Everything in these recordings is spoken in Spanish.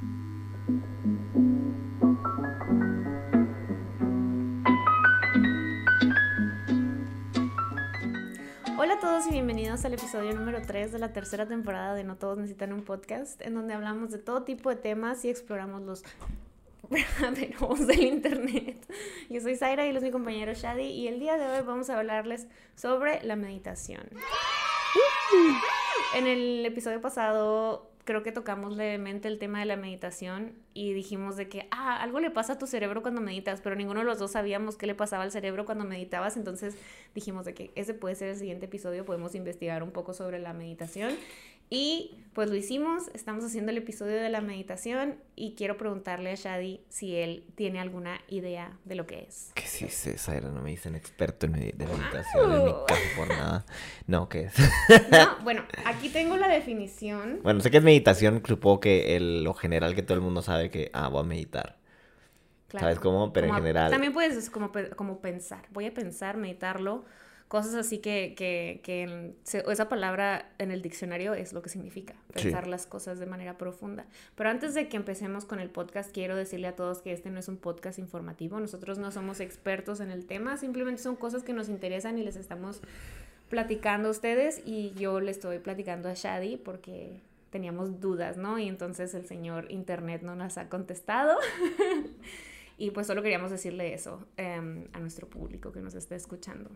Hola a todos y bienvenidos al episodio número 3 de la tercera temporada de No Todos Necesitan un Podcast, en donde hablamos de todo tipo de temas y exploramos los verdaderos del Internet. Yo soy Zaira y él es mi compañero Shadi y el día de hoy vamos a hablarles sobre la meditación. En el episodio pasado creo que tocamos levemente el tema de la meditación y dijimos de que, ah, algo le pasa a tu cerebro cuando meditas, pero ninguno de los dos sabíamos qué le pasaba al cerebro cuando meditabas, entonces dijimos de que ese puede ser el siguiente episodio, podemos investigar un poco sobre la meditación y pues lo hicimos, estamos haciendo el episodio de la meditación y quiero preguntarle a Shadi si él tiene alguna idea de lo que es. Que sí, César, no me dicen experto en de meditación en mi caso por nada. No, ¿qué es? No, bueno, aquí tengo la definición. Bueno, sé que es meditación, supongo que el, lo general que todo el mundo sabe que, ah, voy a meditar. ¿Sabes cómo? Pero en general. También puedes como, como pensar, voy a pensar, meditarlo cosas así que, que, que esa palabra en el diccionario es lo que significa, pensar las cosas de manera profunda. Pero antes de que empecemos con el podcast, quiero decirle a todos que este no es un podcast informativo, nosotros no somos expertos en el tema, simplemente son cosas que nos interesan y les estamos platicando a ustedes y yo le estoy platicando a Shadi porque teníamos dudas, ¿no? Y entonces el señor Internet no nos ha contestado. y pues solo queríamos decirle eso em, a nuestro público que nos está escuchando.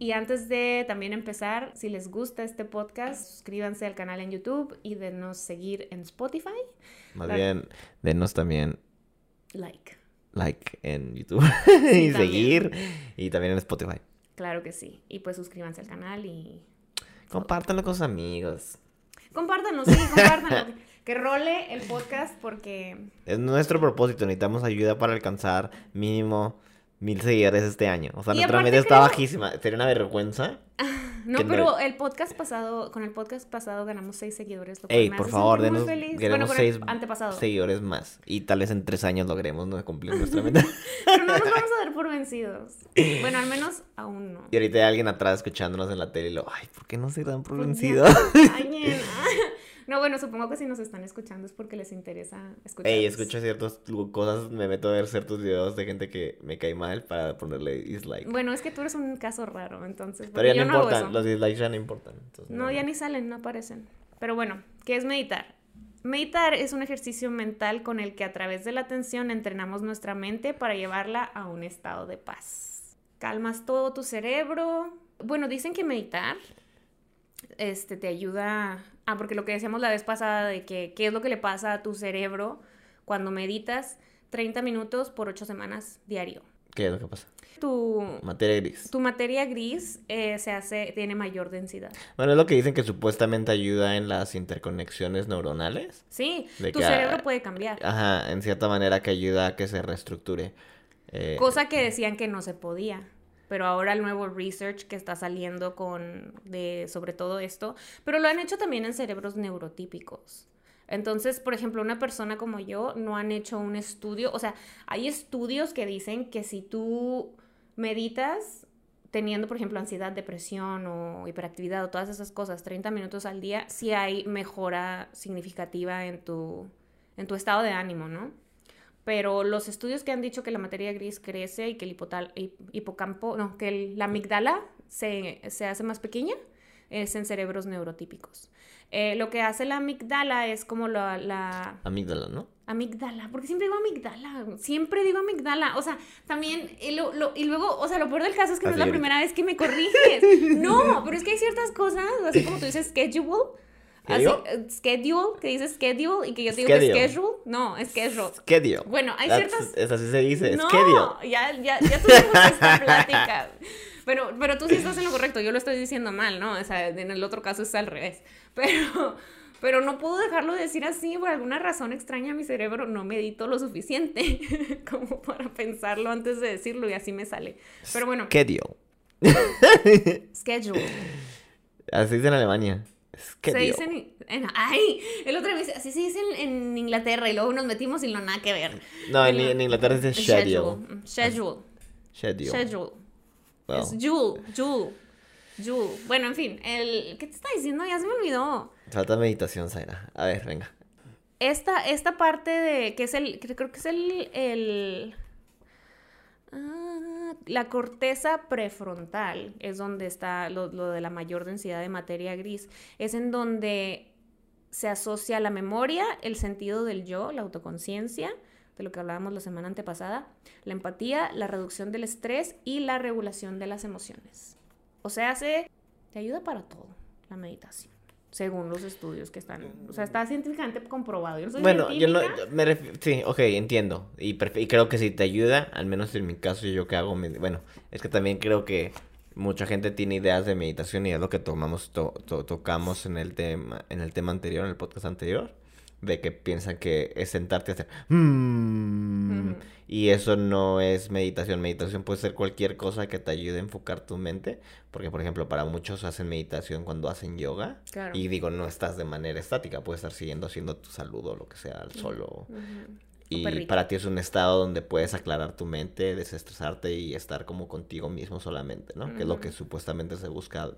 Y antes de también empezar, si les gusta este podcast, suscríbanse al canal en YouTube y denos seguir en Spotify. Más bien, denos también like. Like en YouTube y seguir y también en Spotify. Claro que sí. Y pues suscríbanse al canal y... Compártanlo con sus amigos. Compártanlo, sí, compártanlo. que role el podcast porque... Es nuestro propósito, necesitamos ayuda para alcanzar mínimo mil seguidores este año. O sea, nuestra media está bajísima. Sería una vergüenza. no, pero el podcast pasado, con el podcast pasado ganamos seis seguidores. Ey, por favor, denos, queremos seis seguidores más. Y tal vez en tres años logremos no cumplir nuestra meta. pero no nos vamos a dar por vencidos. Bueno, al menos aún no. Y ahorita hay alguien atrás escuchándonos en la tele y lo, ay, ¿por qué no se dan por pues vencidos? No, bueno, supongo que si nos están escuchando es porque les interesa escuchar. Ey, escucho ciertas cosas, me meto a ver ciertos videos de gente que me cae mal para ponerle dislike. Bueno, es que tú eres un caso raro, entonces. Pero ya no, importan, los dislikes ya no importan. no, ya ni salen, no aparecen. Pero bueno, ¿qué es meditar? Meditar es un ejercicio mental con el que a través de la atención entrenamos nuestra mente para llevarla a un estado de paz. Calmas todo tu cerebro. Bueno, dicen que meditar este, te ayuda Ah, porque lo que decíamos la vez pasada de que qué es lo que le pasa a tu cerebro cuando meditas 30 minutos por 8 semanas diario. ¿Qué es lo que pasa? Tu materia gris. Tu materia gris eh, se hace, tiene mayor densidad. Bueno, es lo que dicen que supuestamente ayuda en las interconexiones neuronales. Sí, tu cerebro puede cambiar. Ajá, en cierta manera que ayuda a que se reestructure. Eh, Cosa que decían que no se podía pero ahora el nuevo research que está saliendo con de sobre todo esto, pero lo han hecho también en cerebros neurotípicos. Entonces, por ejemplo, una persona como yo no han hecho un estudio, o sea, hay estudios que dicen que si tú meditas teniendo, por ejemplo, ansiedad, depresión o hiperactividad o todas esas cosas 30 minutos al día, sí hay mejora significativa en tu, en tu estado de ánimo, ¿no? Pero los estudios que han dicho que la materia gris crece y que el hipocampo, no, que la amígdala se, hace más pequeña es en cerebros neurotípicos. Eh, lo que hace la amígdala es como la, la... Amígdala, ¿no? Amígdala, porque siempre digo amígdala, siempre digo amígdala, o sea, también, y, lo, y luego, o sea, lo peor del caso es que no es la primera vez que me corriges, no, pero es que hay ciertas cosas, así como tú dices schedule, Así, eh, schedule, que dice schedule y que yo digo que schedule. No, es schedule. Schedule. Bueno, hay ciertas. Es así se dice, no, schedule. Ya, ya, ya tuvimos esta plática. Pero, pero tú sí estás en lo correcto, yo lo estoy diciendo mal, ¿no? O sea, en el otro caso es al revés. Pero, pero no puedo dejarlo de decir así, por alguna razón extraña mi cerebro no medito lo suficiente como para pensarlo antes de decirlo y así me sale. Pero bueno. Schedule. Schedule. Así es en Alemania. Se dice en, ay, el otro vez, así se dice en, Inglaterra y luego nos metimos y no nada que ver. No, en, Inglaterra es schedule. Schedule. Schedule. Schedule. Es jule, jule. Jule. Bueno, en fin, el ¿qué te está diciendo? Ya se me olvidó. Falta meditación, Zaira. A ver, venga. esta, esta parte de, que es el, creo que es el, el ah, la corteza prefrontal es donde está lo, lo, de la mayor densidad de materia gris. Es en donde se asocia la memoria, el sentido del yo, la autoconciencia, de lo que hablábamos la semana antepasada, la empatía, la reducción del estrés y la regulación de las emociones. O sea, se, te ayuda para todo la meditación según los estudios que están, o sea, está científicamente comprobado. Yo bueno, yo no, me refiero, sí, ok, entiendo, y, y, creo que si te ayuda, al menos en mi caso, yo que hago, bueno, es que también creo que mucha gente tiene ideas de meditación y es lo que tomamos, tocamos en el tema, en el tema anterior, en el podcast anterior, de que piensan que es sentarte a hacer mm", y eso no es meditación. Meditación puede ser cualquier cosa que te ayude a enfocar tu mente, porque por ejemplo para muchos hacen meditación cuando hacen yoga y digo no estás de manera estática, puedes estar siguiendo haciendo tu saludo o lo que sea al solo. Y para ti es un estado donde puedes aclarar tu mente, desestresarte y estar como contigo mismo solamente, ¿no? Que es lo que supuestamente se busca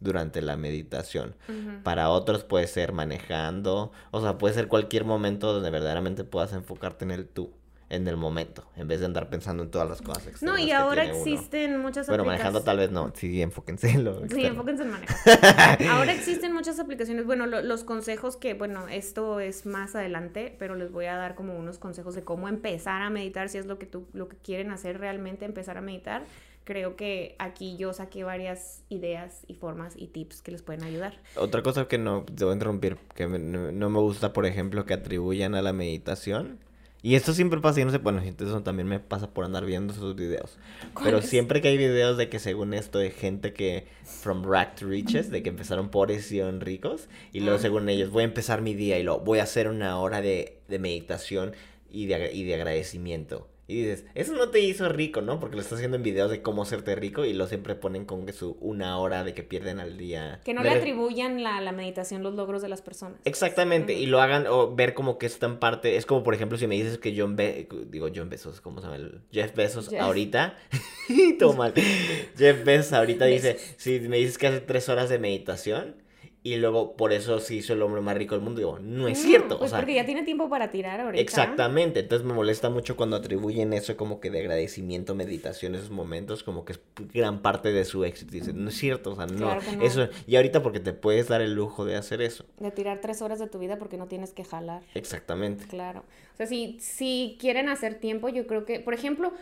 durante la meditación. Para otros puede ser manejando, o sea, puede ser cualquier momento donde verdaderamente puedas enfocarte en el tú, en el momento, en vez de andar pensando en todas las cosas No, y ahora existen muchas Bueno, manejando tal vez no, sí, enfóquense en lo Sí, enfóquense en manejar. ahora existen muchas aplicaciones, bueno, los consejos que, bueno, esto es más adelante, pero les voy a dar como unos consejos de cómo empezar a meditar, si es lo que tú, lo que quieren hacer realmente, empezar a meditar creo que aquí yo saqué varias ideas y formas y tips que les pueden ayudar. Otra cosa que no debo interrumpir, que no, me gusta, por ejemplo, que atribuyan a la meditación. Y esto siempre pasa y no sé, bueno, eso también me pasa por andar viendo esos videos. Pero siempre que hay videos de que según esto de gente que from rack to riches, de que empezaron pobres y ricos, y luego según ellos voy a empezar mi día y lo voy a hacer una hora de, de meditación y de, y de agradecimiento. Y dices, eso no te hizo rico, ¿no? Porque lo estás haciendo en videos de cómo hacerte rico y lo siempre ponen con que su una hora de que pierden al día. Que no le atribuyan la, la, meditación los logros de las personas. Exactamente, y lo hagan o ver como que está en parte. Es como, por ejemplo, si me dices que John Be digo John Bezos, ¿cómo se llama? El Jeff Bezos ahorita. Toma. Jeff Bezos ahorita dice, si me dices que hace tres horas de meditación y luego por eso se hizo el hombre más rico del mundo. Digo, no es cierto. Pues porque ya tiene tiempo para tirar ahorita. Exactamente. Entonces me molesta mucho cuando atribuyen eso como que de agradecimiento, meditación, esos momentos, como que es gran parte de su éxito. Dicen, no es cierto, o sea, no. Eso, y ahorita porque te puedes dar el lujo de hacer eso. De tirar tres horas de tu vida porque no tienes que jalar. Exactamente. Claro. O sea, si, si quieren hacer tiempo, yo creo que, por ejemplo,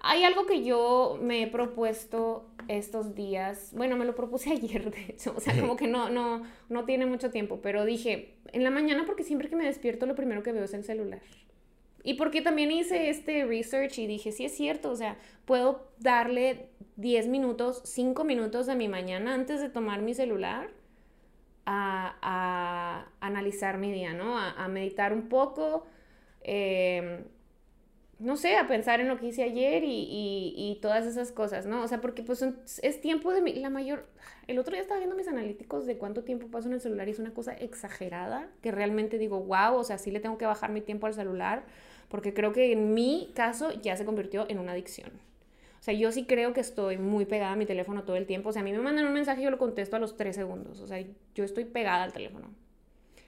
hay algo que yo me he propuesto estos días, bueno, me lo propuse ayer, de hecho, o sea, como que no, no, no tiene mucho tiempo, pero dije, en la mañana porque siempre que me despierto lo primero que veo es el celular. Y porque también hice este research y dije, sí es cierto, o sea, puedo darle 10 minutos, 5 minutos de mi mañana antes de tomar mi celular a, a analizar mi día, ¿no? A, a meditar un poco. Eh, no sé, a pensar en lo que hice ayer y, todas esas cosas, ¿no? O sea, porque pues es tiempo de mi, la mayor... El otro día estaba viendo mis analíticos de cuánto tiempo paso en el celular y es una cosa exagerada, que realmente digo, wow, o sea, sí le tengo que bajar mi tiempo al celular, porque creo que en mi caso ya se convirtió en una adicción. O sea, yo sí creo que estoy muy pegada a mi teléfono todo el tiempo. O sea, a mí me mandan un mensaje y yo lo contesto a los tres segundos. O sea, yo estoy pegada al teléfono.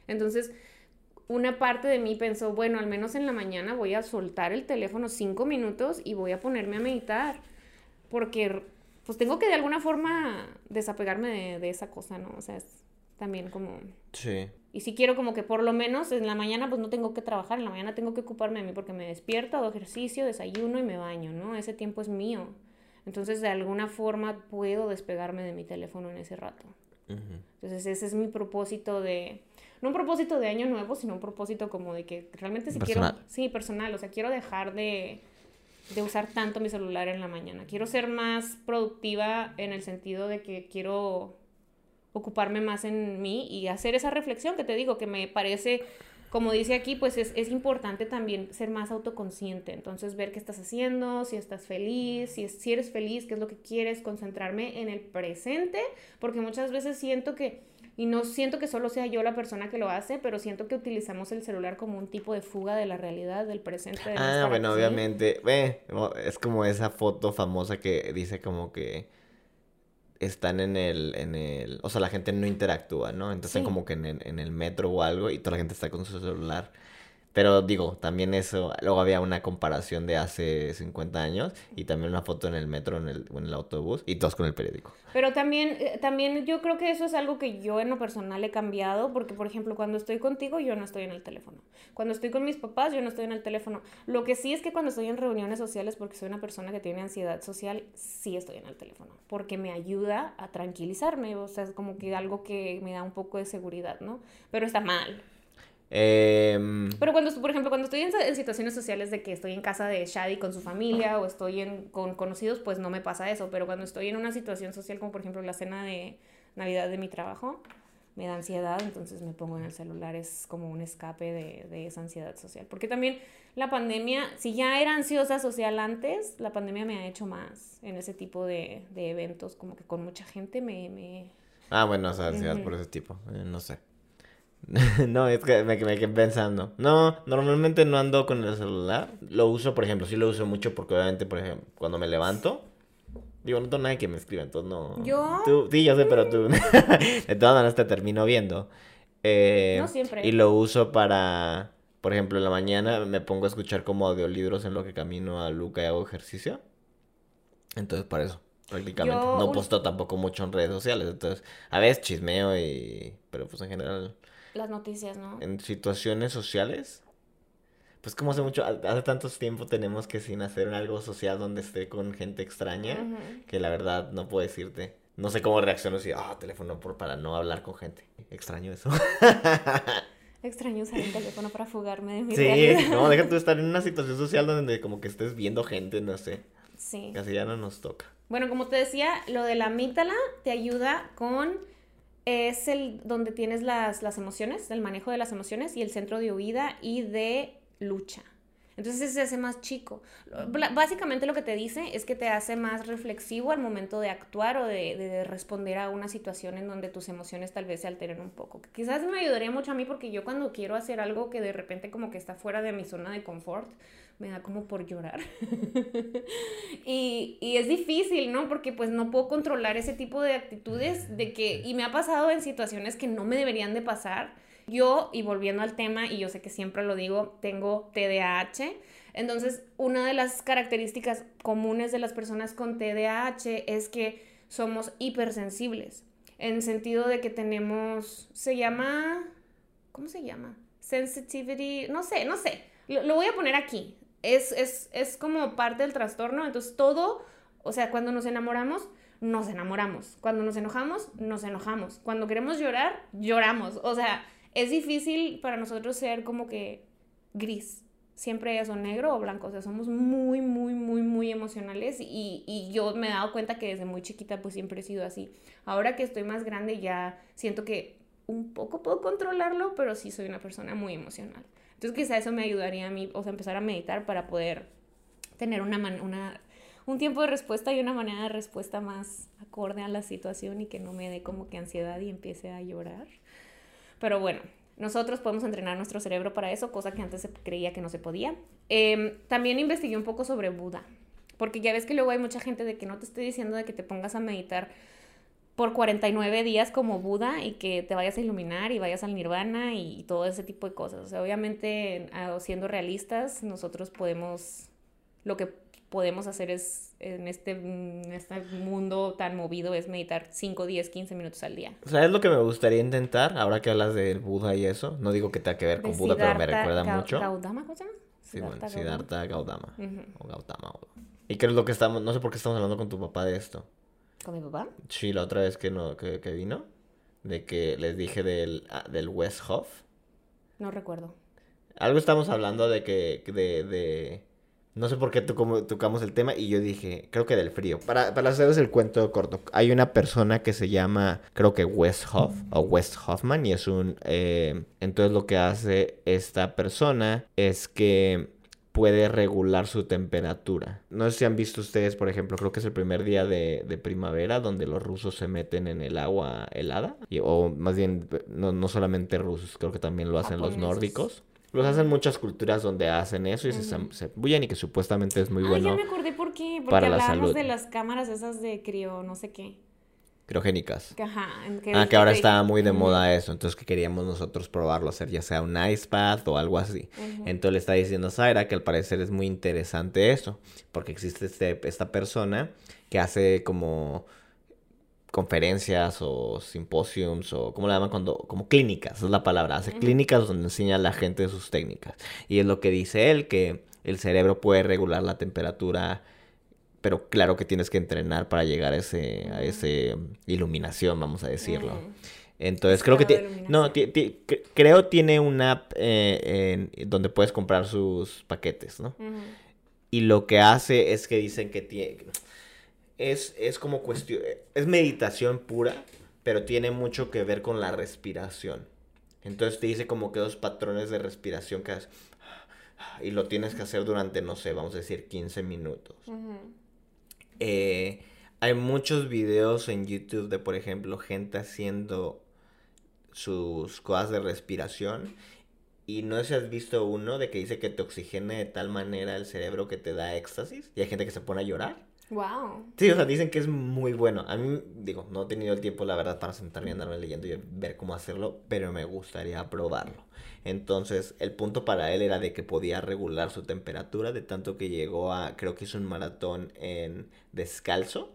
Entonces, una parte de mí pensó, bueno, al menos en la mañana voy a soltar el teléfono cinco minutos y voy a ponerme a meditar, porque pues tengo que de alguna forma desapegarme de, esa cosa, ¿no? O sea, es también como... Sí. Y si quiero como que por lo menos en la mañana pues no tengo que trabajar, en la mañana tengo que ocuparme de mí porque me despierto, hago ejercicio, desayuno y me baño, ¿no? Ese tiempo es mío. Entonces de alguna forma puedo despegarme de mi teléfono en ese rato. Entonces ese es mi propósito de no un propósito de año nuevo, sino un propósito como de que realmente si quiero, sí, personal, o sea, quiero dejar de, de usar tanto mi celular en la mañana. Quiero ser más productiva en el sentido de que quiero ocuparme más en mí y hacer esa reflexión que te digo, que me parece, como dice aquí, pues es, es importante también ser más autoconsciente. Entonces, ver qué estás haciendo, si estás feliz, si, si eres feliz, qué es lo que quieres, concentrarme en el presente, porque muchas veces siento que y no siento que solo sea yo la persona que lo hace, pero siento que utilizamos el celular como un tipo de fuga de la realidad, del presente. ah, bueno, obviamente. Ve, es como esa foto famosa que dice como que están en el, en el, o sea, la gente no interactúa, ¿no? Entonces Sí. como que en el, en el metro o algo y toda la gente está con su celular. Pero digo, también eso, luego había una comparación de hace 50 años y también una foto en el metro en el, en el autobús y todos con el periódico. Pero también, eh, también yo creo que eso es algo que yo en lo personal he cambiado, porque por ejemplo, cuando estoy contigo, yo no estoy en el teléfono. Cuando estoy con mis papás, yo no estoy en el teléfono. Lo que sí es que cuando estoy en reuniones sociales, porque soy una persona que tiene ansiedad social, sí estoy en el teléfono, porque me ayuda a tranquilizarme, o sea, es como que algo que me da un poco de seguridad, ¿no? Pero está mal. Em, Pero cuando, por ejemplo, cuando estoy en, en situaciones sociales de que estoy en casa de Shadi con su familia o estoy en, con conocidos, pues no me pasa eso. Pero cuando estoy en una situación social como por ejemplo la cena de Navidad de mi trabajo, me da ansiedad, entonces me pongo en el celular. Es como un escape de, de esa ansiedad social. Porque también la pandemia, si ya era ansiosa social antes, la pandemia me ha hecho más en ese tipo de, de eventos, como que con mucha gente me... me... Ah, bueno, o sea, ansiedad Ujú. por ese tipo, eh, no sé. no, es que me, me quedé pensando. No, normalmente no ando con el celular. Lo uso, por ejemplo, sí lo uso mucho porque obviamente, por ejemplo, cuando me levanto, digo, no tengo nadie que me escriba, entonces no. ¿Yo? Tú, sí, yo sé, pero tú. de todas maneras te termino viendo. Eh, No siempre. Y lo uso para, por ejemplo, en la mañana me pongo a escuchar como audiolibros en lo que camino a Luca y hago ejercicio. Entonces, para eso, prácticamente. Yo No posto tampoco mucho en redes sociales. Entonces, a veces chismeo y... Pero pues en general, Las noticias, ¿no? en situaciones sociales... Pues como hace mucho, hace tantos tiempo tenemos que sin hacer algo social donde esté con gente extraña, que la verdad no puedo decirte. No sé cómo reacciono si, ah, teléfono por, para no hablar con gente. Extraño eso. Extraño usar el teléfono para fugarme de mi Sí, realidad. no, deja tú estar en una situación social donde como que estés viendo gente, no sé. Sí. Casi ya no nos toca. Bueno, como te decía, lo de la amígdala te ayuda con... Es el donde tienes las, las emociones, el manejo de las emociones y el centro de huida y de lucha. Entonces se hace más chico. Básicamente lo que te dice es que te hace más reflexivo al momento de actuar o de, de responder a una situación en donde tus emociones tal vez se alteren un poco. Quizás me ayudaría mucho a mí porque yo cuando quiero hacer algo que de repente como que está fuera de mi zona de confort, me da como por llorar. y, y es difícil, ¿no? Porque pues no puedo controlar ese tipo de actitudes de que, y me ha pasado en situaciones que no me deberían de pasar. Yo, y volviendo al tema, y yo sé que siempre lo digo, tengo TDAH. Entonces, una de las características comunes de las personas con TDAH es que somos hipersensibles. En sentido de que tenemos, se llama, ¿cómo se llama? Sensitivity, no sé, no sé. Lo, lo voy a poner aquí. Es, es, es como parte del trastorno. Entonces, todo, o sea, cuando nos enamoramos, nos enamoramos. Cuando nos enojamos, nos enojamos. Cuando queremos llorar, lloramos. O sea, es difícil para nosotros ser como que gris. Siempre es o negro o blanco. O sea, somos muy, muy, muy, muy emocionales. Y, y yo me he dado cuenta que desde muy chiquita pues siempre he sido así. Ahora que estoy más grande ya siento que un poco puedo controlarlo, pero sí soy una persona muy emocional. Entonces quizá eso me ayudaría a mí, o sea, empezar a meditar para poder tener una, una un tiempo de respuesta y una manera de respuesta más acorde a la situación y que no me dé como que ansiedad y empiece a llorar. Pero bueno, nosotros podemos entrenar nuestro cerebro para eso, cosa que antes se creía que no se podía. Eh, también investigué un poco sobre Buda, porque ya ves que luego hay mucha gente de que no te estoy diciendo de que te pongas a meditar por 49 días como Buda y que te vayas a iluminar y vayas al nirvana y todo ese tipo de cosas. O sea, obviamente, siendo realistas, nosotros podemos, lo que podemos hacer es, en este, en este mundo tan movido, es meditar 5, 10, 15 minutos al día. ¿Sabes lo que me gustaría intentar? Ahora que hablas del Buda y eso. No digo que tenga que ver con De Buda, pero me recuerda mucho. Gaudama, ¿cómo se llama? Sí, bueno, Gaudama. Siddhartha Gautama. Ujú. O Gautama. o- ¿Y qué es lo que estamos? No sé por qué estamos hablando con tu papá de esto. ¿Con mi papá? Sí, la otra vez que, no, que, que vino. De que les dije del, ah, del Westhoff. No recuerdo. Algo estamos hablando de que, de, de... No sé por qué tocamos, tocamos el tema y yo dije, creo que del frío. Para, para hacerles el cuento corto, hay una persona que se llama, creo que Westhoff o West Hoffman y es un... eh, entonces lo que hace esta persona es que puede regular su temperatura. No sé si han visto ustedes, por ejemplo, creo que es el primer día de, de primavera donde los rusos se meten en el agua helada. Y- o más bien, no, no solamente rusos, creo que también lo hacen los nórdicos. Los hacen muchas culturas donde hacen eso y se, se bullan y que supuestamente es muy Ah, bueno. ya me acordé por qué. Porque para la hablábamos salud. de las cámaras esas de crío, no sé qué. Criogénicas. Ajá. ah, que ahora está muy de moda eso, entonces que queríamos nosotros probarlo, hacer ya sea un ice bath o algo así. Entonces le está diciendo a Zaira que al parecer es muy interesante eso, porque existe este, esta persona que hace como conferencias o simposiums o como le llaman cuando como clínicas es la palabra hace clínicas donde enseña a la gente sus técnicas y es lo que dice él que el cerebro puede regular la temperatura pero claro que tienes que entrenar para llegar a ese a ese iluminación vamos a decirlo. Entonces creo que tiene no creo tiene una app eh, donde puedes comprar sus paquetes no y lo que hace es que dicen que tiene es, como cuestión, es meditación pura, pero tiene mucho que ver con la respiración. Entonces te dice como que dos patrones de respiración que haces, y lo tienes que hacer durante, no sé, vamos a decir 15 minutos. Eh, hay muchos videos en YouTube de, por ejemplo, gente haciendo sus cosas de respiración. Y no sé si has visto uno de que dice que te oxigena de tal manera el cerebro que te da éxtasis. Y hay gente que se pone a llorar. Wow. Sí, o sea, dicen que es muy bueno. A mí, digo, no he tenido el tiempo, la verdad, para sentarme y andarme leyendo y ver cómo hacerlo, pero me gustaría probarlo. Entonces, el punto para él era de que podía regular su temperatura, de tanto que llegó a, creo que hizo un maratón en descalzo.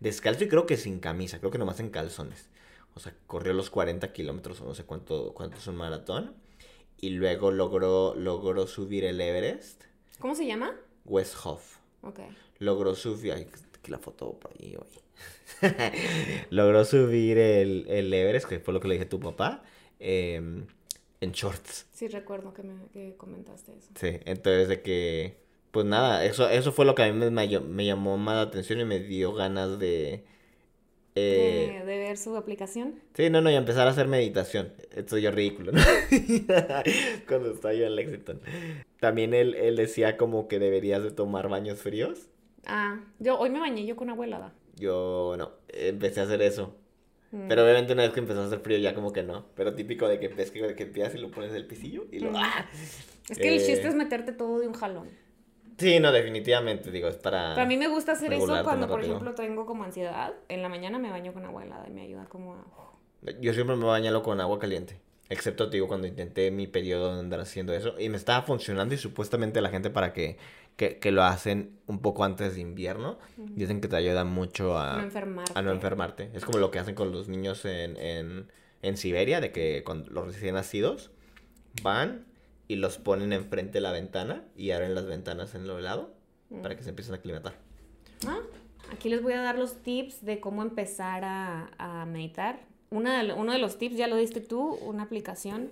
Descalzo y creo que sin camisa, creo que nomás en calzones. O sea, corrió los 40 kilómetros o no sé cuánto, cuánto es un maratón. Y luego logró, logró subir el Everest. ¿Cómo se llama? West Hoff. Ok logró subir. Ay, la foto por ahí, logró subir el, el Everest, que fue lo que le dije a tu papá, em, en shorts. Sí, recuerdo que me comentaste eso. Sí, entonces de que. Pues nada, eso, eso fue lo que a mí me, me llamó más la atención y me dio ganas de. Eh, de, ver su aplicación. Sí, no, no, y empezar a hacer meditación. Esto yo ridículo, ¿no? Cuando estaba yo en Lexington. También él, él decía como que deberías de tomar baños fríos. Ah, yo hoy me bañé yo con agua helada. Yo no, empecé a hacer eso. Mm. Pero obviamente una vez que empezó a hacer frío ya como que no. Pero típico de que ves que, que empiezas y lo pones del pisillo y lo... Mm. ¡ah! Es que el chiste eh, es meterte todo de un jalón. Sí, no, definitivamente, digo, es para... Para mí me gusta hacer eso cuando, por ejemplo, tengo como ansiedad. En la mañana me baño con agua helada y me ayuda como a... Yo siempre me baño con agua caliente. Excepto, digo, cuando intenté mi periodo de andar haciendo eso. Y me estaba funcionando y supuestamente la gente para que que, que, lo hacen un poco antes de invierno. Dicen que te ayuda mucho a no, enfermarte. a no enfermarte. Es como lo que hacen con los niños en, en, Siberia, de que con los recién nacidos van y los ponen enfrente de la ventana y abren las ventanas en lo helado para que se empiecen a aclimatar. Ah, aquí les voy a dar los tips de cómo empezar a, a meditar. Una uno de los tips, ya lo diste tú, una aplicación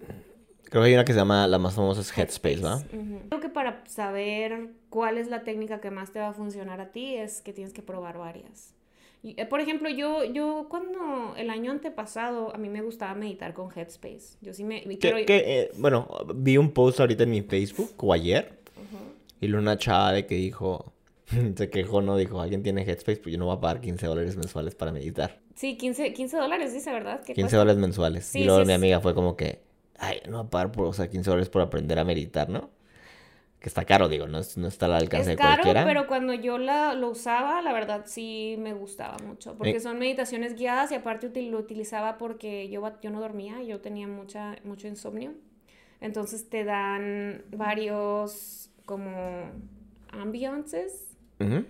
Creo que hay una que se llama, la más famosa es Headspace, ¿verdad? Creo que para saber cuál es la técnica que más te va a funcionar a ti es que tienes que probar varias. Eh, por ejemplo, yo, yo cuando el año antepasado a mí me gustaba meditar con Headspace. Yo sí me... ¿Qué, eh, bueno, vi un post ahorita en mi Facebook o ayer y una chava de que dijo, se quejó, no dijo, alguien tiene Headspace, pues yo no voy a pagar 15 dólares mensuales para meditar. Sí, 15, 15 dólares dice, ¿verdad? 15 dólares mensuales. y luego mi amiga fue como que, ay, no a pagar por, o sea, 15 dólares por aprender a meditar, ¿no? Que está caro, digo, no, no está al alcance es de caro, pero cuando yo la, lo usaba, la verdad sí me gustaba mucho. Porque son meditaciones guiadas y aparte lo utilizaba porque yo, yo no dormía, yo tenía mucha, mucho insomnio. Entonces te dan varios como ambiances. Uh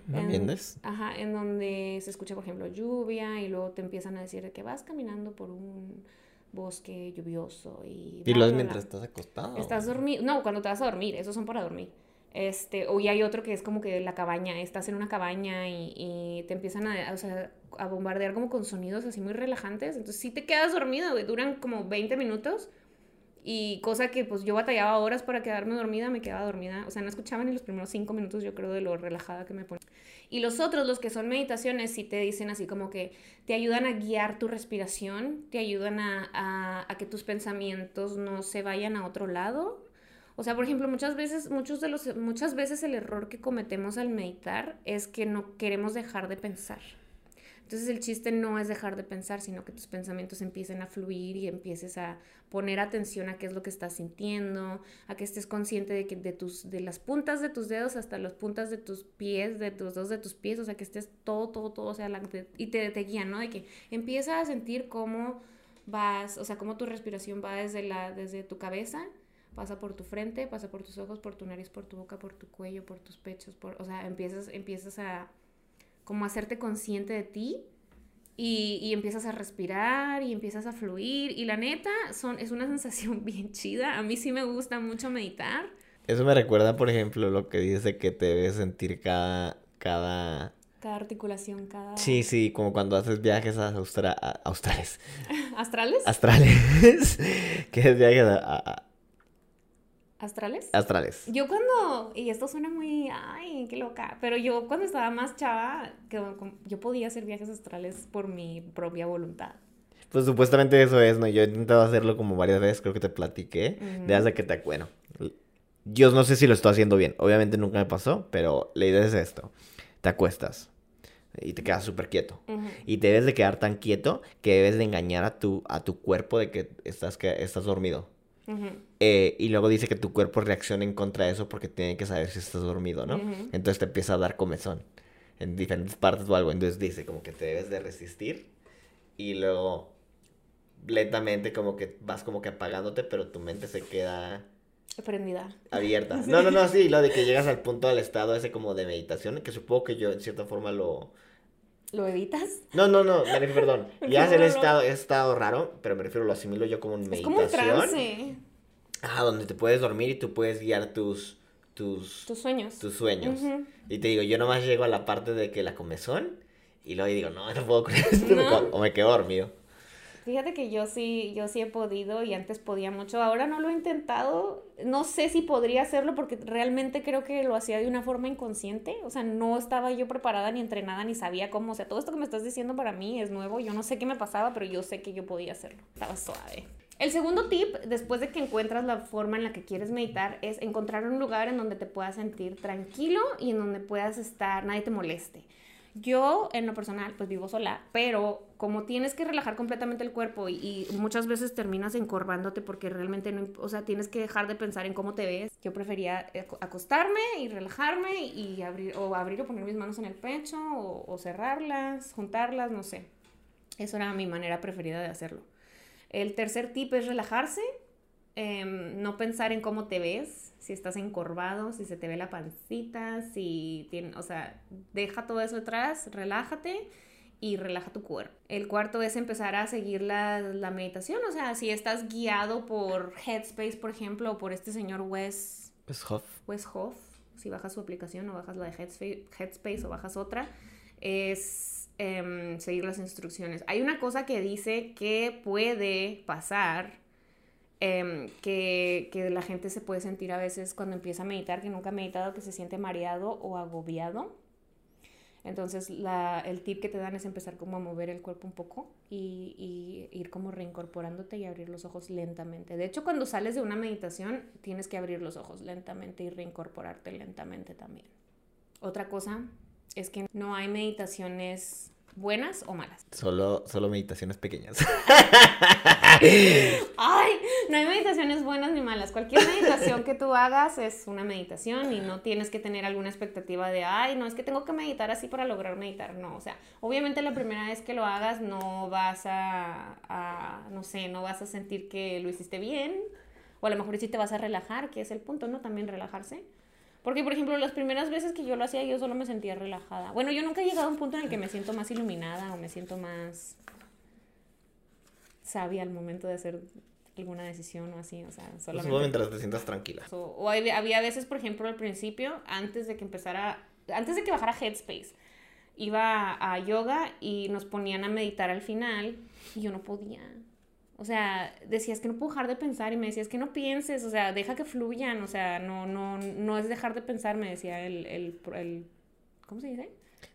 ajá, en donde se escucha, por ejemplo, lluvia y luego te empiezan a decir que vas caminando por un bosque lluvioso y... ¿Y lo mientras estás acostado? Estás dormido, no, cuando te vas a dormir, esos son para dormir. Este, o y hay otro que es como que la cabaña, estás en una cabaña y, te empiezan a, o sea, a bombardear como con sonidos así muy relajantes, entonces sí te quedas dormido, duran como 20 minutos y cosa que pues yo batallaba horas para quedarme dormida, me quedaba dormida, o sea, no escuchaba ni los primeros 5 minutos yo creo de lo relajada que me ponía. Y los otros, los que son meditaciones, sí te dicen así como que te ayudan a guiar tu respiración, te ayudan a, a, que tus pensamientos no se vayan a otro lado. O sea, por ejemplo, muchas veces, muchos de los, muchas veces el error que cometemos al meditar es que no queremos dejar de pensar. Entonces el chiste no es dejar de pensar, sino que tus pensamientos empiecen a fluir y empieces a poner atención a qué es lo que estás sintiendo, a que estés consciente de que de tus de las puntas de tus dedos hasta las puntas de tus pies, de tus dos de tus pies, o sea, que estés todo todo todo, o sea, y te, te guía, ¿no? De que empieza a sentir cómo vas, o sea, cómo tu respiración va desde la desde tu cabeza pasa por tu frente, pasa por tus ojos, por tu nariz, por tu boca, por tu cuello, por tus pechos, por, o sea, empiezas, empiezas a como hacerte consciente de ti y, y, empiezas a respirar y empiezas a fluir y la neta son, es una sensación bien chida, a mí sí me gusta mucho meditar. Eso me recuerda, por ejemplo, lo que dice que te debes sentir cada, cada cada articulación, cada... Sí, sí, como cuando haces viajes a, Austra... Australes. ¿Astrales? Astrales. que es viajes a, ¿Astrales? Astrales. Yo cuando, y esto suena muy, ay, qué loca, pero yo cuando estaba más chava, que yo podía hacer viajes astrales por mi propia voluntad. Pues supuestamente eso es, ¿no? Yo he intentado hacerlo como varias veces, creo que te platiqué, desde que te, bueno, yo no sé si lo estoy haciendo bien, obviamente nunca me pasó, pero la idea es esto, te acuestas y te quedas súper quieto. Y te debes de quedar tan quieto que debes de engañar a tu, a tu cuerpo de que estás, que estás dormido. Eh, y luego dice que tu cuerpo reacciona en contra de eso porque tiene que saber si estás dormido, ¿no? Entonces te empieza a dar comezón en diferentes partes o algo. Entonces dice como que te debes de resistir y luego lentamente como que vas como que apagándote, pero tu mente se queda... Prendida. Abierta. No, no, no, sí, lo de que llegas al punto del estado ese como de meditación, que supongo que yo en cierta forma lo... ¿Lo evitas? No, no, no, perdón. Ya el estado, estado raro, pero me refiero, lo asimilo yo como meditación. Es como un trance. Ah, donde te puedes dormir y tú puedes guiar tus... Tus, tus sueños. Tus sueños. Y te digo, yo nomás llego a la parte de que la comezón y luego digo, no, no puedo creer esto. O me quedo dormido. Fíjate que yo sí, yo sí he podido y antes podía mucho. Ahora no lo he intentado. No sé si podría hacerlo porque realmente creo que lo hacía de una forma inconsciente. O sea, no estaba yo preparada ni entrenada ni sabía cómo. O sea, todo esto que me estás diciendo para mí es nuevo. Yo no sé qué me pasaba, pero yo sé que yo podía hacerlo. Estaba suave. El segundo tip, después de que encuentras la forma en la que quieres meditar, es encontrar un lugar en donde te puedas sentir tranquilo y en donde puedas estar, nadie te moleste. Yo, en lo personal, pues vivo sola, pero como tienes que relajar completamente el cuerpo y, muchas veces terminas encorvándote porque realmente no, o sea, tienes que dejar de pensar en cómo te ves. Yo prefería acostarme y relajarme y abrir, o abrir o poner mis manos en el pecho o, cerrarlas, juntarlas, no sé. Eso era mi manera preferida de hacerlo. El tercer tip es relajarse, em, no pensar en cómo te ves, si estás encorvado, si se te ve la pancita, si tiene, o sea, deja todo eso atrás, relájate y relaja tu cuerpo. El cuarto es empezar a seguir la, la, meditación, o sea, si estás guiado por Headspace, por ejemplo, o por este señor Wes... Wes Hoff. Wes Hoff, si bajas su aplicación o bajas la de Headspace, Headspace o bajas otra, es Em, seguir las instrucciones. Hay una cosa que dice que puede pasar, em, que, que, la gente se puede sentir a veces cuando empieza a meditar, que nunca ha meditado, que se siente mareado o agobiado. Entonces la, el tip que te dan es empezar como a mover el cuerpo un poco y, y, ir como reincorporándote y abrir los ojos lentamente. De hecho, cuando sales de una meditación, tienes que abrir los ojos lentamente y reincorporarte lentamente también. Otra cosa es que no hay meditaciones buenas o malas. Solo, solo meditaciones pequeñas. Ay, no hay meditaciones buenas ni malas. Cualquier meditación que tú hagas es una meditación y no tienes que tener alguna expectativa de, ay, no, es que tengo que meditar así para lograr meditar. No, o sea, obviamente la primera vez que lo hagas no vas a, a no sé, no vas a sentir que lo hiciste bien. O a lo mejor sí te vas a relajar, que es el punto, ¿no? También relajarse. Porque, por ejemplo, las primeras veces que yo lo hacía, yo solo me sentía relajada. Bueno, yo nunca he llegado a un punto en el que me siento más iluminada o me siento más sabia al momento de hacer alguna decisión o así, o sea, solamente... Solo mientras te sientas tranquila. O, había veces, por ejemplo, al principio, antes de que empezara, antes de que bajara Headspace, iba a yoga y nos ponían a meditar al final y yo no podía. O sea, decías que no puedo dejar de pensar y me decías que no pienses, o sea, deja que fluyan, o sea, no, no, no es dejar de pensar, me decía el, el, el ¿cómo se dice?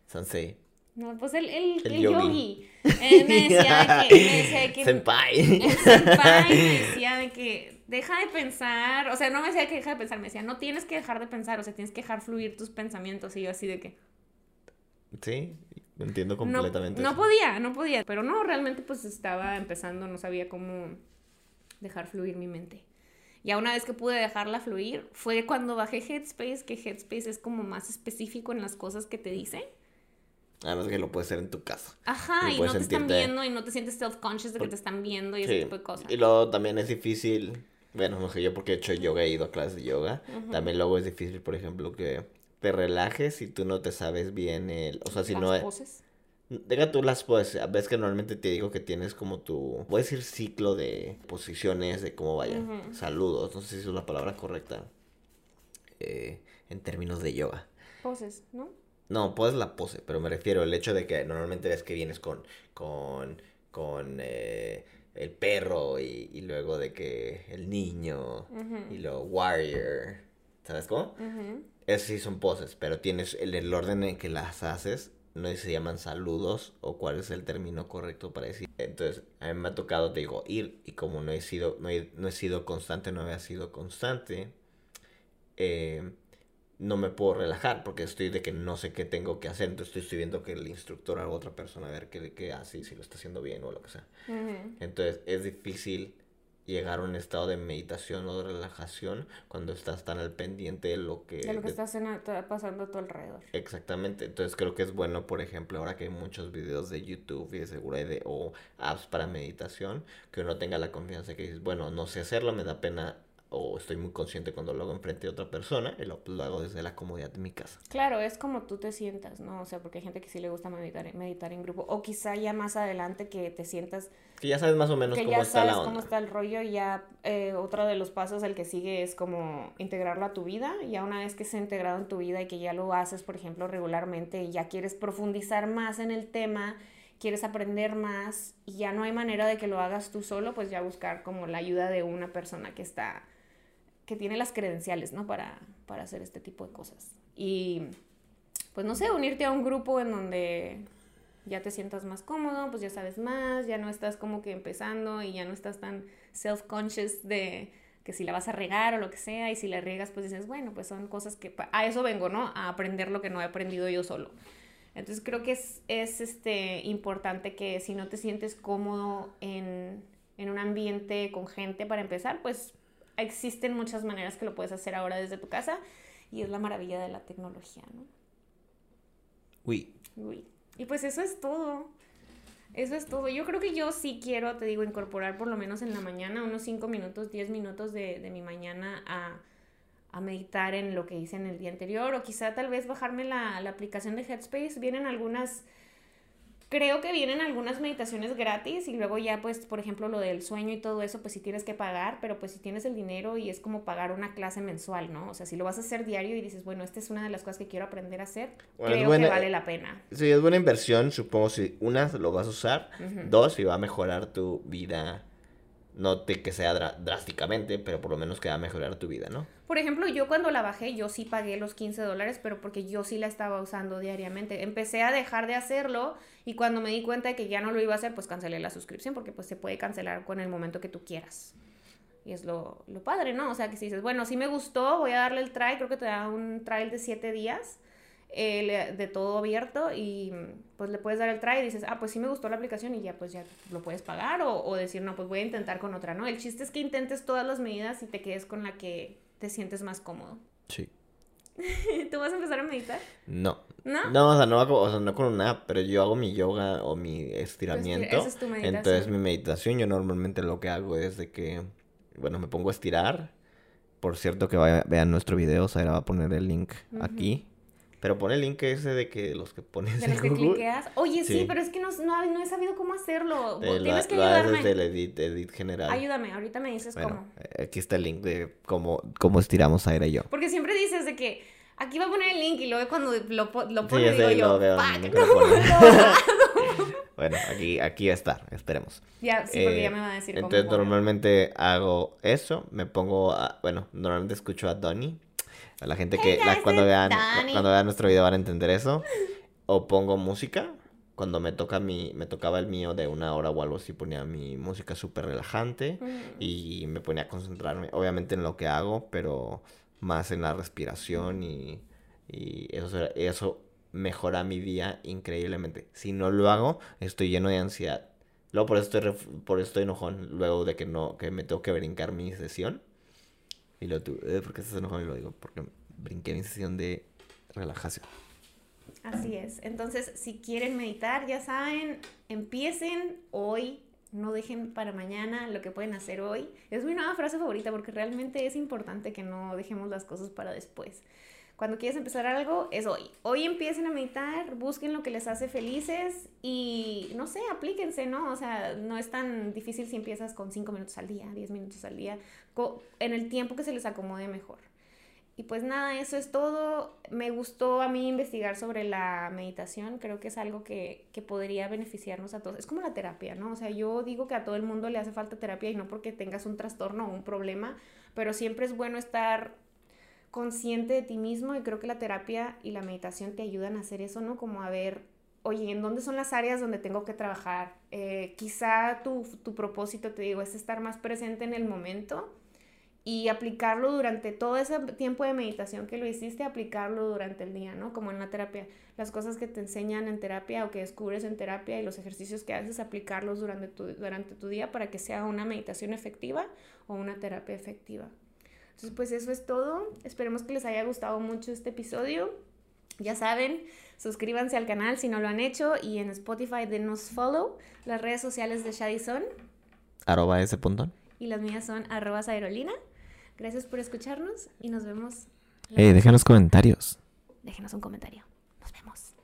Sensei. No, pues el, el, el, yogi. Eh, me decía que, me decía que... Senpai. El senpai me decía de que deja de pensar, o sea, no me decía que deja de pensar, me decía, no tienes que dejar de pensar, o sea, tienes que dejar fluir tus pensamientos y yo así de que... Sí, entiendo completamente. no podía, no podía. Pero no, realmente pues estaba empezando, no sabía cómo dejar fluir mi mente. Ya una vez que pude dejarla fluir, fue cuando bajé Headspace, que Headspace es como más específico en las cosas que te dice. Además que lo puedes hacer en tu casa. Ajá, Y no te están viendo y no te sientes self-conscious de que te están viendo y ese Sí. tipo de cosas. Y luego también es difícil, bueno, no sé yo porque he hecho yoga, he ido a clases de yoga. También luego es difícil, por ejemplo, que te relajes si tú no te sabes bien el, o sea, si Las no es, poses. Deja tú las poses. Ves que normalmente te digo que tienes como tu. Voy a decir ciclo de posiciones, de cómo vayan. Ujú. Saludos. No sé si es la palabra correcta. eh, en términos de yoga. Poses, ¿no? No, pues la pose, pero me refiero al hecho de que normalmente ves que vienes con. con. con. eh, el perro y, y luego de que el niño y luego warrior. ¿Sabes cómo? Ujú. Esas sí son poses, pero tienes el, el orden en que las haces, no sé si se llaman saludos o cuál es el término correcto para decir. Entonces, a mí me ha tocado, te digo, ir y como no he sido, no he, no he sido constante, no había sido constante, eh, no me puedo relajar porque estoy de que no sé qué tengo que hacer, entonces estoy, estoy viendo que el instructor o otra persona a ver qué, qué hace y si lo está haciendo bien o lo que sea. Ujú. Entonces es difícil llegar a un estado de meditación o de relajación cuando estás tan al pendiente de lo que... De lo que de- está cena- está pasando a tu alrededor. Exactamente, entonces creo que es bueno, por ejemplo, ahora que hay muchos videos de YouTube y de seguro hay de, o apps para meditación, que uno tenga la confianza que dices, bueno, no sé hacerlo, me da pena o estoy muy consciente cuando lo hago enfrente de otra persona y lo, lo hago desde la comodidad de mi casa. Claro, es como tú te sientas, ¿no? O sea, porque hay gente que sí le gusta meditar, meditar en grupo. O quizá ya más adelante que te sientas Que ya sabes más o menos que cómo ya está sabes la cómo onda. está el rollo y ya eh, otro de los pasos el que sigue es como integrarlo a tu vida ya una vez que se ha integrado en tu vida y que ya lo haces por ejemplo regularmente y ya quieres profundizar más en el tema quieres aprender más y ya no hay manera de que lo hagas tú solo pues ya buscar como la ayuda de una persona que está que tiene las credenciales no para para hacer este tipo de cosas y pues no sé unirte a un grupo en donde ya te sientas más cómodo, pues ya sabes más, ya no estás como que empezando y ya no estás tan self-conscious de que si la vas a regar o lo que sea, y si la riegas, pues dices, bueno, pues son cosas que a eso vengo, ¿no? A aprender lo que no he aprendido yo solo. Entonces creo que es, es este, importante que si no te sientes cómodo en, en un ambiente con gente para empezar, pues existen muchas maneras que lo puedes hacer ahora desde tu casa y es la maravilla de la tecnología, ¿no? Uy, Uy. Y pues eso es todo. Eso es todo. Yo creo que yo sí quiero, te digo, incorporar por lo menos en la mañana unos 5 minutos, 10 minutos de, de mi mañana a, a meditar en lo que hice en el día anterior o quizá tal vez bajarme la, la aplicación de Headspace. Vienen algunas, creo que vienen algunas meditaciones gratis y luego ya pues, por ejemplo, lo del sueño y todo eso, pues si tienes que pagar, pero pues si tienes el dinero y es como pagar una clase mensual, ¿no? O sea, si lo vas a hacer diario y dices, bueno, esta es una de las cosas que quiero aprender a hacer, Bueno, creo buena- que vale la pena. Sí, es buena inversión, supongo si una lo vas a usar, dos si va a mejorar tu vida, no de que sea drásticamente, pero por lo menos que va a mejorar tu vida, ¿no? Por ejemplo, yo cuando la bajé, yo sí pagué los 15 dólares, pero porque yo sí la estaba usando diariamente. Empecé a dejar de hacerlo y cuando me di cuenta de que ya no lo iba a hacer, pues cancelé la suscripción porque pues se puede cancelar con el momento que tú quieras. Y es lo, lo padre, ¿no? O sea, que si dices, bueno, sí me gustó, voy a darle el try, creo que te da un trial de 7 días eh, de todo abierto y pues le puedes dar el try y dices, ah, pues sí me gustó la aplicación y ya pues ya lo puedes pagar o, o decir, no, pues voy a intentar con otra, ¿no? El chiste es que intentes todas las medidas y te quedes con la que te sientes más cómodo. Sí. ¿Tú vas a empezar a meditar? No. ¿No? No, o sea, no hago, o sea, no con una app, pero yo hago mi yoga o mi estiramiento. esa es tu meditación. Entonces mi meditación, yo normalmente lo que hago es de que, bueno, me pongo a estirar. Por cierto, que vaya- vean nuestro video, Zaira va a poner el link aquí. Pero pone el link ese de que los que pones De en los que Google. cliqueas. Oye, sí, Sí. pero es que no, no, no he sabido cómo hacerlo. eh, lo- Tienes que lo haces ayudarme. desde el edit, edit general. Ayúdame, ahorita me dices Bueno, cómo. eh, aquí está el link de cómo, cómo estiramos Zaira y yo. Porque siempre dices de que aquí va a poner el link y luego cuando lo, lo Sí, pone ese digo yo, lo veo, "Fuck, nunca no. Bueno, aquí, aquí va a estar, esperemos. Ya, sí, porque Eh, ya me va a decir Entonces cómo. poner. normalmente hago eso, me pongo a, bueno, normalmente escucho a Donnie. A la gente que la- cuando vean cuando vean nuestro video van a entender eso. O pongo música. Cuando me toca mi, me tocaba el mío de una hora o algo así, ponía mi música súper relajante Mm. y me ponía a concentrarme, obviamente en lo que hago, pero más en la respiración y, y eso, eso mejora mi día increíblemente. Si no lo hago, estoy lleno de ansiedad. Luego por eso estoy, por eso estoy enojón, luego de que no, que me tengo que brincar mi sesión. Y lo tuve, eh, ¿por qué estás enojón? Y lo digo, porque brinqué mi sesión de relajación. Así es. Entonces, si quieren meditar, ya saben, empiecen hoy, no dejen para mañana lo que pueden hacer hoy. Es mi nueva frase favorita porque realmente es importante que no dejemos las cosas para después. Cuando quieres empezar algo, es hoy. Hoy empiecen a meditar, busquen lo que les hace felices y, no sé, aplíquense, ¿no? O sea, no es tan difícil si empiezas con 5 minutos al día, 10 minutos al día, en el tiempo que se les acomode mejor. Y pues nada, eso es todo. Me gustó a mí investigar sobre la meditación. Creo que es algo que, que podría beneficiarnos a todos. Es como la terapia, ¿no? O sea, yo digo que a todo el mundo le hace falta terapia y no porque tengas un trastorno o un problema, pero siempre es bueno estar consciente de ti mismo y creo que la terapia y la meditación te ayudan a hacer eso, ¿no? Como a ver, oye, ¿en dónde son las áreas donde tengo que trabajar? Eh, quizá tu, tu propósito, te digo, es estar más presente en el momento y aplicarlo durante todo ese tiempo de meditación que lo hiciste, aplicarlo durante el día, ¿no? Como en la terapia, las cosas que te enseñan en terapia o que descubres en terapia y los ejercicios que haces, aplicarlos durante tu, durante tu día para que sea una meditación efectiva o una terapia efectiva. Entonces, pues eso es todo. Esperemos que les haya gustado mucho este episodio. Ya saben, suscríbanse al canal si no lo han hecho y en Spotify denos follow. Las redes sociales de Shadi son Arroba ese puntón. y las mías son arrobas aerolina. Gracias por escucharnos y nos vemos. Hey, dejen los comentarios. Déjenos un comentario. Nos vemos.